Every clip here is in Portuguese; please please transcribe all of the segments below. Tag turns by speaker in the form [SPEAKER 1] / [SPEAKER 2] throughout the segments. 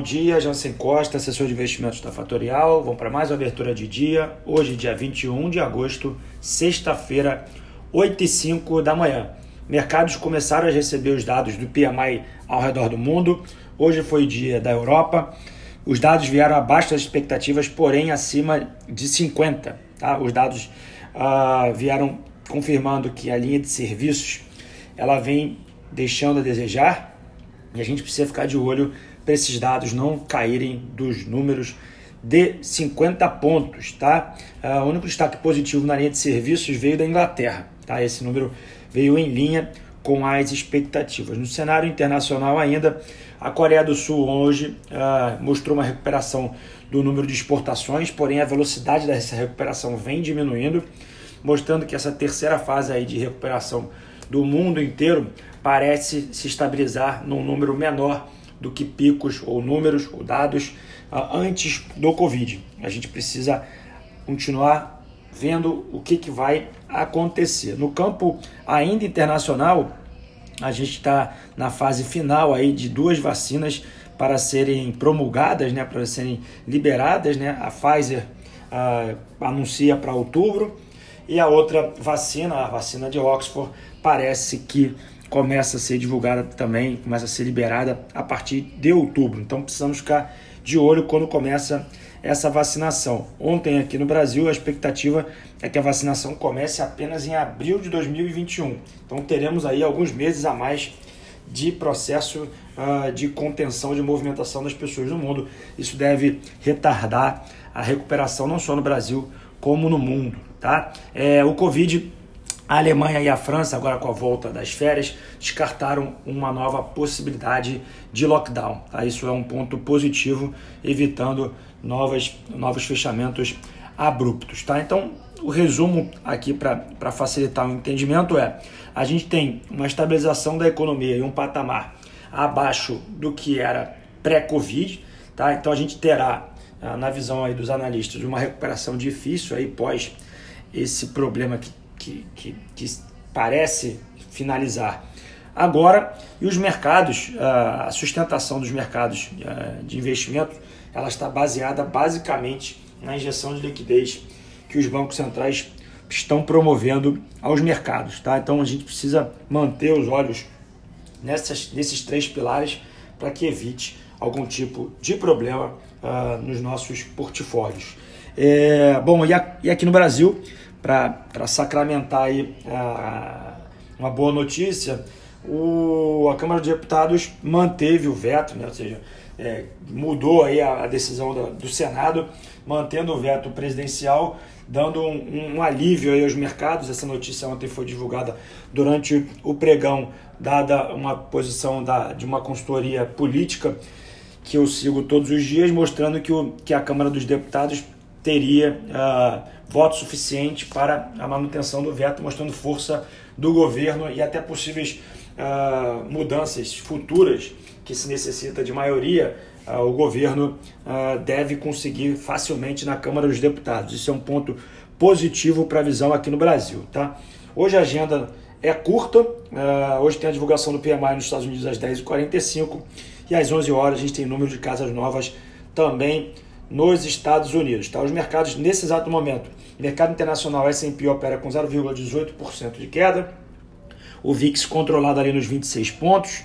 [SPEAKER 1] bom dia. Jansen Costa, assessor de investimentos da Fatorial. Vamos para mais uma abertura de dia. Hoje, dia 21 de agosto, sexta-feira, 8 e 5 da manhã. Mercados começaram a receber os dados do PMI ao redor do mundo. Hoje foi dia da Europa. Os dados vieram abaixo das expectativas, porém acima de 50. Tá? Os dados uh, vieram confirmando que a linha de serviços ela vem deixando a desejar e a gente precisa ficar de olho para esses dados não caírem dos números de 50 pontos, tá? Uh, o único destaque positivo na linha de serviços veio da Inglaterra, tá? Esse número veio em linha com as expectativas. No cenário internacional ainda, a Coreia do Sul hoje uh, mostrou uma recuperação do número de exportações, porém a velocidade dessa recuperação vem diminuindo, mostrando que essa terceira fase aí de recuperação do mundo inteiro parece se estabilizar num número menor do que picos ou números ou dados uh, antes do Covid. A gente precisa continuar vendo o que, que vai acontecer. No campo ainda internacional, a gente está na fase final aí de duas vacinas para serem promulgadas, né, para serem liberadas. Né? A Pfizer uh, anuncia para outubro e a outra vacina, a vacina de Oxford, parece que começa a ser divulgada também, começa a ser liberada a partir de outubro. Então precisamos ficar de olho quando começa essa vacinação. Ontem aqui no Brasil a expectativa é que a vacinação comece apenas em abril de 2021. Então teremos aí alguns meses a mais de processo uh, de contenção de movimentação das pessoas no mundo. Isso deve retardar a recuperação não só no Brasil como no mundo, tá? É, o Covid a Alemanha e a França, agora com a volta das férias, descartaram uma nova possibilidade de lockdown. Tá? Isso é um ponto positivo, evitando novas, novos fechamentos abruptos. Tá? Então, o resumo aqui para facilitar o entendimento é: a gente tem uma estabilização da economia e um patamar abaixo do que era pré-Covid. Tá? Então, a gente terá, ah, na visão aí dos analistas, uma recuperação difícil aí pós esse problema que que, que, que parece finalizar agora. E os mercados, a sustentação dos mercados de investimento, ela está baseada basicamente na injeção de liquidez que os bancos centrais estão promovendo aos mercados. Tá? Então a gente precisa manter os olhos nessas, nesses três pilares para que evite algum tipo de problema uh, nos nossos portfólios. É, bom, e, a, e aqui no Brasil, para sacramentar aí a, uma boa notícia, o, a Câmara dos Deputados manteve o veto, né? ou seja, é, mudou aí a, a decisão do, do, Senado, mantendo o veto presidencial, dando um, um, alívio aí aos mercados. Essa notícia ontem foi divulgada durante o pregão, dada uma posição da, de uma consultoria política que eu sigo todos os dias, mostrando que, o, que a Câmara dos Deputados teria uh, voto suficiente para a manutenção do veto, mostrando força do governo e até possíveis uh, mudanças futuras que se necessita de maioria, uh, o governo deve conseguir facilmente na Câmara dos Deputados. Isso é um ponto positivo para a visão aqui no Brasil. Tá? Hoje a agenda é curta, hoje tem a divulgação do PMI nos Estados Unidos às 10h45 e às 11 horas a gente tem número de casas novas também nos Estados Unidos. Tá? Os mercados, nesse exato momento, mercado internacional S&P opera com 0,18% de queda, o VIX controlado ali nos 26 pontos,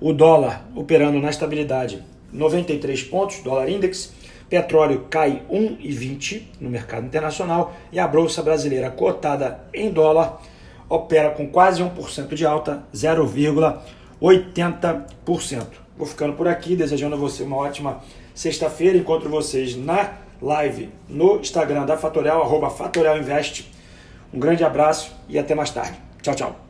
[SPEAKER 1] o dólar operando na estabilidade 93 pontos, dólar index, petróleo cai 1,20 no mercado internacional e a bolsa brasileira cotada em dólar opera com quase 1% de alta, 0,80%. Vou ficando por aqui, desejando a você uma ótima Sexta-feira encontro vocês na live no Instagram da Fatorial, arroba Fatorial Invest. Um grande abraço e até mais tarde. Tchau, tchau.